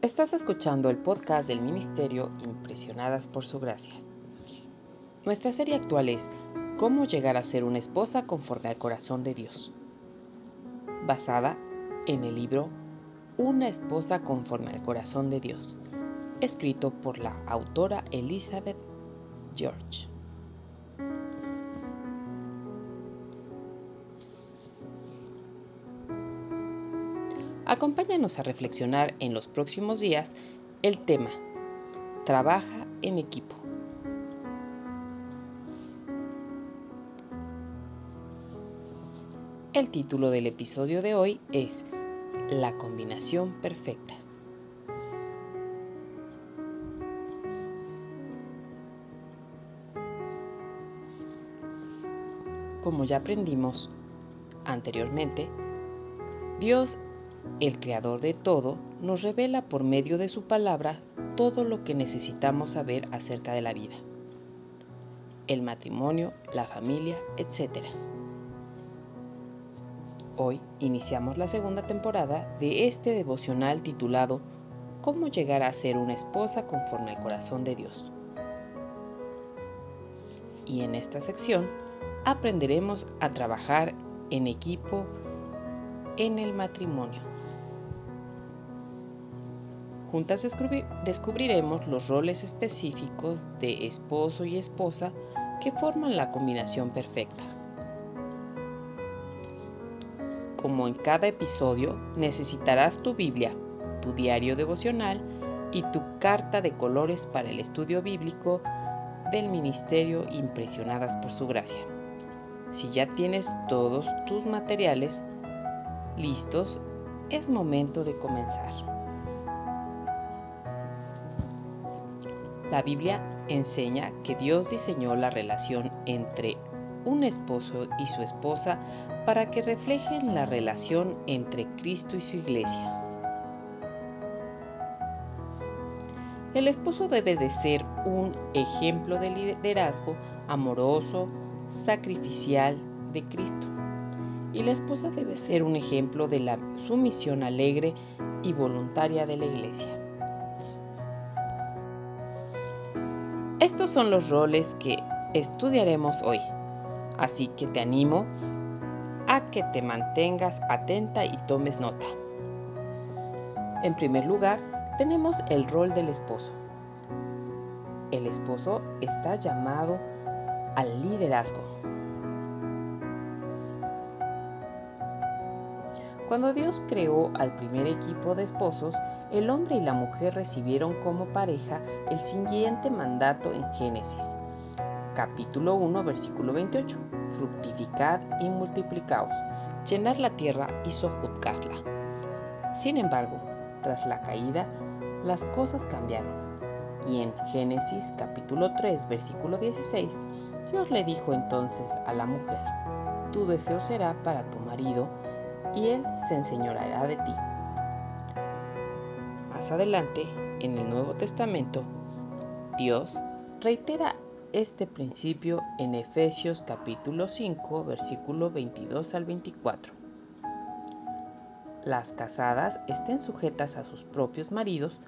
Estás escuchando el podcast del Ministerio Impresionadas por Su Gracia. Nuestra serie actual es Cómo llegar a ser una esposa conforme al corazón de Dios, basada en el libro Una esposa conforme al corazón de Dios, escrito por la autora Elizabeth George. Acompáñanos a reflexionar en los próximos días el tema Trabaja en equipo. El título del episodio de hoy es La combinación perfecta. Como ya aprendimos anteriormente, Dios el Creador de todo nos revela por medio de su palabra todo lo que necesitamos saber acerca de la vida, el matrimonio, la familia, etc. Hoy iniciamos la segunda temporada de este devocional titulado Cómo llegar a ser una esposa conforme al corazón de Dios. Y en esta sección aprenderemos a trabajar en equipo en el matrimonio. Juntas descubriremos los roles específicos de esposo y esposa que forman la combinación perfecta. Como en cada episodio, necesitarás tu Biblia, tu diario devocional y tu carta de colores para el estudio bíblico del Ministerio Impresionadas por Su Gracia. Si ya tienes todos tus materiales listos, es momento de comenzar. La Biblia enseña que Dios diseñó la relación entre un esposo y su esposa para que reflejen la relación entre Cristo y su iglesia. El esposo debe de ser un ejemplo de liderazgo amoroso, sacrificial de Cristo. Y la esposa debe ser un ejemplo de la sumisión alegre y voluntaria de la iglesia. Estos son los roles que estudiaremos hoy, así que te animo a que te mantengas atenta y tomes nota. En primer lugar, tenemos el rol del esposo. El esposo está llamado al liderazgo. Cuando Dios creó al primer equipo de esposos, el hombre y la mujer recibieron como pareja el siguiente mandato en Génesis, capítulo 1, versículo 28. Fructificad y multiplicaos, llenar la tierra y sojuzgarla. Sin embargo, tras la caída, las cosas cambiaron. Y en Génesis capítulo 3, versículo 16, Dios le dijo entonces a la mujer, tu deseo será para tu marido, y él se enseñoreará de ti adelante, en el Nuevo Testamento, Dios reitera este principio en Efesios capítulo 5, versículo 22 al 24. Las casadas estén sujetas a sus propios maridos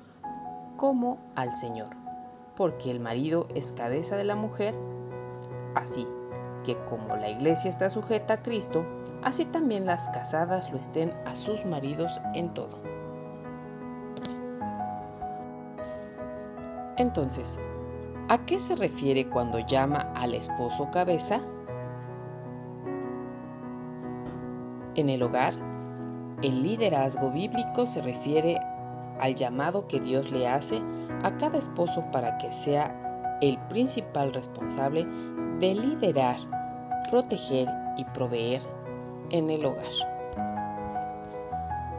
como al Señor, porque el marido es cabeza de la mujer, así que como la iglesia está sujeta a Cristo, así también las casadas lo estén a sus maridos en todo. Entonces, ¿a qué se refiere cuando llama al esposo cabeza? En el hogar, el liderazgo bíblico se refiere al llamado que Dios le hace a cada esposo para que sea el principal responsable de liderar, proteger y proveer en el hogar.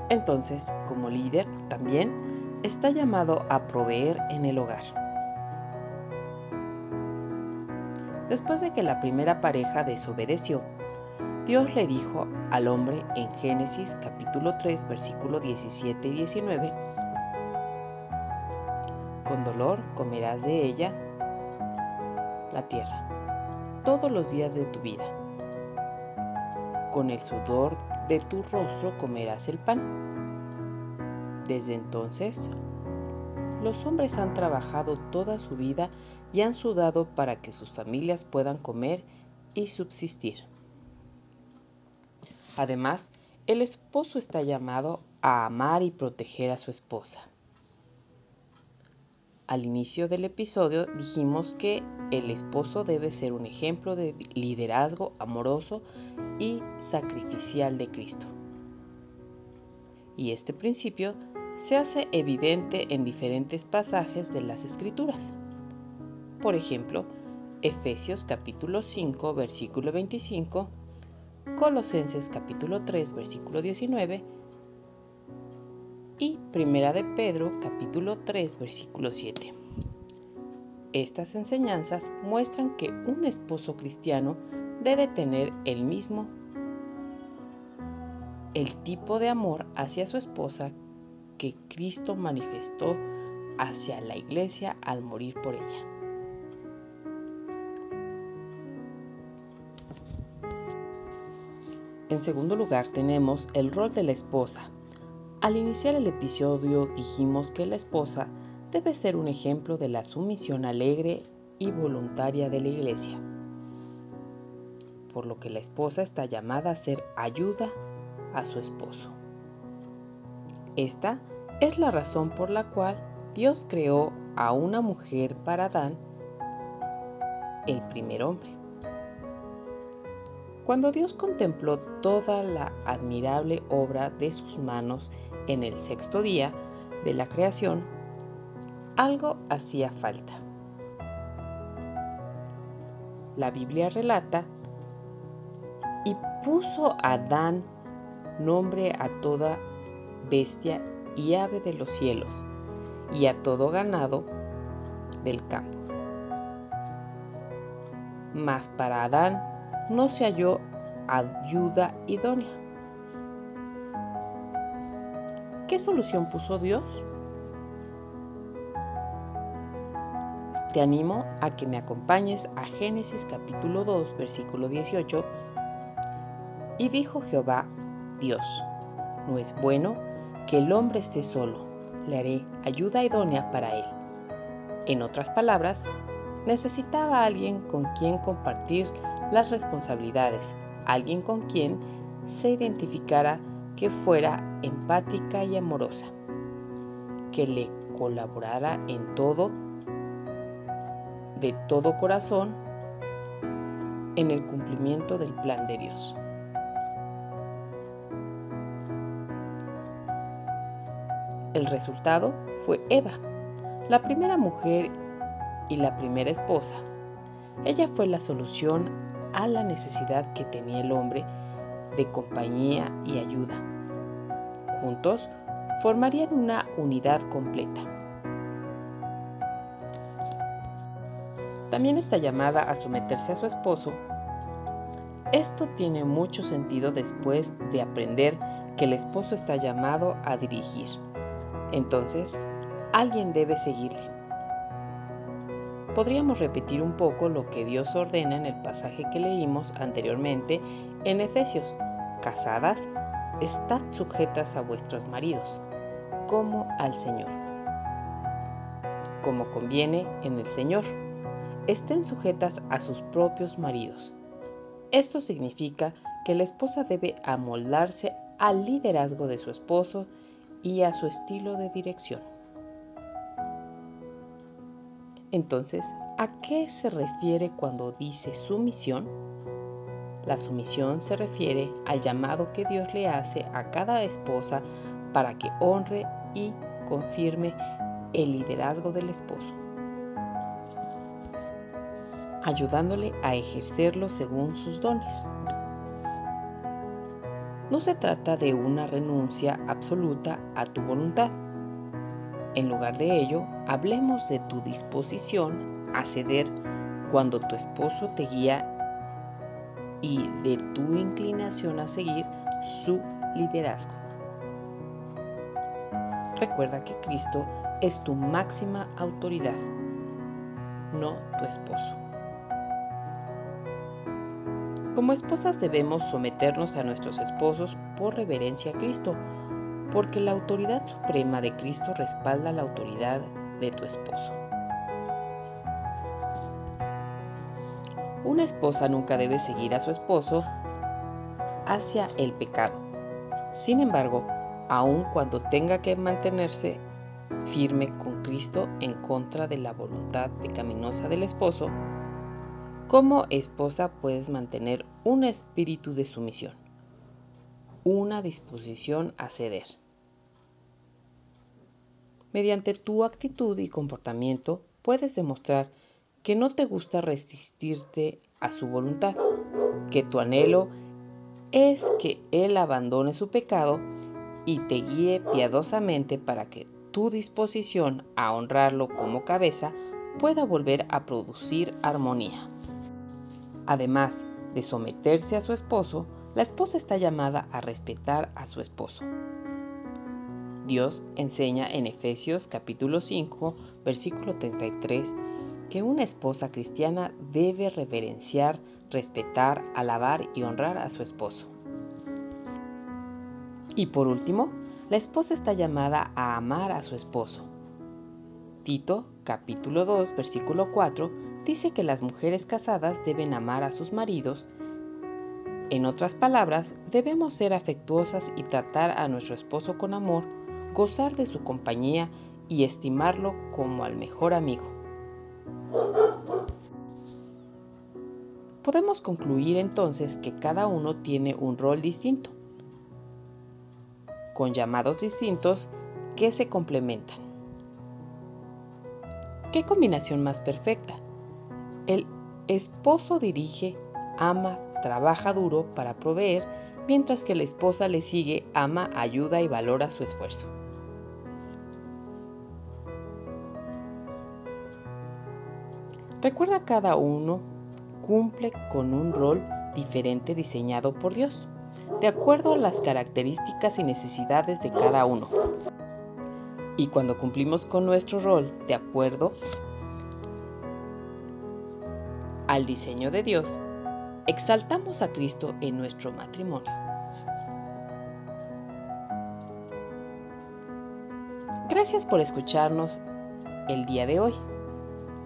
Entonces, como líder, también está llamado a proveer en el hogar. Después de que la primera pareja desobedeció, Dios le dijo al hombre en Génesis capítulo 3 versículo 17 y 19, Con dolor comerás de ella la tierra todos los días de tu vida. Con el sudor de tu rostro comerás el pan desde entonces los hombres han trabajado toda su vida y han sudado para que sus familias puedan comer y subsistir. Además, el esposo está llamado a amar y proteger a su esposa. Al inicio del episodio dijimos que el esposo debe ser un ejemplo de liderazgo amoroso y sacrificial de Cristo. Y este principio se hace evidente en diferentes pasajes de las Escrituras. Por ejemplo, Efesios capítulo 5 versículo 25, Colosenses capítulo 3 versículo 19 y Primera de Pedro capítulo 3 versículo 7. Estas enseñanzas muestran que un esposo cristiano debe tener el mismo el tipo de amor hacia su esposa que Cristo manifestó hacia la iglesia al morir por ella. En segundo lugar tenemos el rol de la esposa. Al iniciar el episodio dijimos que la esposa debe ser un ejemplo de la sumisión alegre y voluntaria de la iglesia, por lo que la esposa está llamada a ser ayuda a su esposo. Esta es la razón por la cual Dios creó a una mujer para Adán, el primer hombre. Cuando Dios contempló toda la admirable obra de sus manos en el sexto día de la creación, algo hacía falta. La Biblia relata, y puso Adán nombre a toda bestia y ave de los cielos, y a todo ganado del campo. Mas para Adán no se halló ayuda idónea. ¿Qué solución puso Dios? Te animo a que me acompañes a Génesis capítulo 2, versículo 18. Y dijo Jehová, Dios, no es bueno que el hombre esté solo, le haré ayuda idónea para él. En otras palabras, necesitaba a alguien con quien compartir las responsabilidades, alguien con quien se identificara que fuera empática y amorosa, que le colaborara en todo, de todo corazón, en el cumplimiento del plan de Dios. El resultado fue Eva, la primera mujer y la primera esposa. Ella fue la solución a la necesidad que tenía el hombre de compañía y ayuda. Juntos formarían una unidad completa. También está llamada a someterse a su esposo. Esto tiene mucho sentido después de aprender que el esposo está llamado a dirigir entonces, alguien debe seguirle. Podríamos repetir un poco lo que Dios ordena en el pasaje que leímos anteriormente en Efesios. Casadas, estad sujetas a vuestros maridos, como al Señor. Como conviene en el Señor, estén sujetas a sus propios maridos. Esto significa que la esposa debe amoldarse al liderazgo de su esposo y a su estilo de dirección. Entonces, ¿a qué se refiere cuando dice sumisión? La sumisión se refiere al llamado que Dios le hace a cada esposa para que honre y confirme el liderazgo del esposo, ayudándole a ejercerlo según sus dones. No se trata de una renuncia absoluta a tu voluntad. En lugar de ello, hablemos de tu disposición a ceder cuando tu esposo te guía y de tu inclinación a seguir su liderazgo. Recuerda que Cristo es tu máxima autoridad, no tu esposo. Como esposas debemos someternos a nuestros esposos por reverencia a Cristo, porque la autoridad suprema de Cristo respalda la autoridad de tu esposo. Una esposa nunca debe seguir a su esposo hacia el pecado. Sin embargo, aun cuando tenga que mantenerse firme con Cristo en contra de la voluntad pecaminosa del esposo, como esposa puedes mantener un espíritu de sumisión, una disposición a ceder. Mediante tu actitud y comportamiento puedes demostrar que no te gusta resistirte a su voluntad, que tu anhelo es que Él abandone su pecado y te guíe piadosamente para que tu disposición a honrarlo como cabeza pueda volver a producir armonía. Además de someterse a su esposo, la esposa está llamada a respetar a su esposo. Dios enseña en Efesios capítulo 5, versículo 33, que una esposa cristiana debe reverenciar, respetar, alabar y honrar a su esposo. Y por último, la esposa está llamada a amar a su esposo. Tito capítulo 2 versículo 4 dice que las mujeres casadas deben amar a sus maridos. En otras palabras, debemos ser afectuosas y tratar a nuestro esposo con amor, gozar de su compañía y estimarlo como al mejor amigo. Podemos concluir entonces que cada uno tiene un rol distinto, con llamados distintos que se complementan. ¿Qué combinación más perfecta? El esposo dirige, ama, trabaja duro para proveer, mientras que la esposa le sigue, ama, ayuda y valora su esfuerzo. Recuerda cada uno cumple con un rol diferente diseñado por Dios, de acuerdo a las características y necesidades de cada uno. Y cuando cumplimos con nuestro rol de acuerdo al diseño de Dios, exaltamos a Cristo en nuestro matrimonio. Gracias por escucharnos el día de hoy.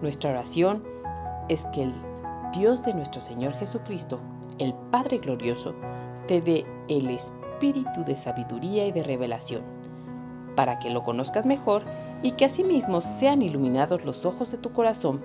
Nuestra oración es que el Dios de nuestro Señor Jesucristo, el Padre Glorioso, te dé el espíritu de sabiduría y de revelación, para que lo conozcas mejor y que asimismo sean iluminados los ojos de tu corazón,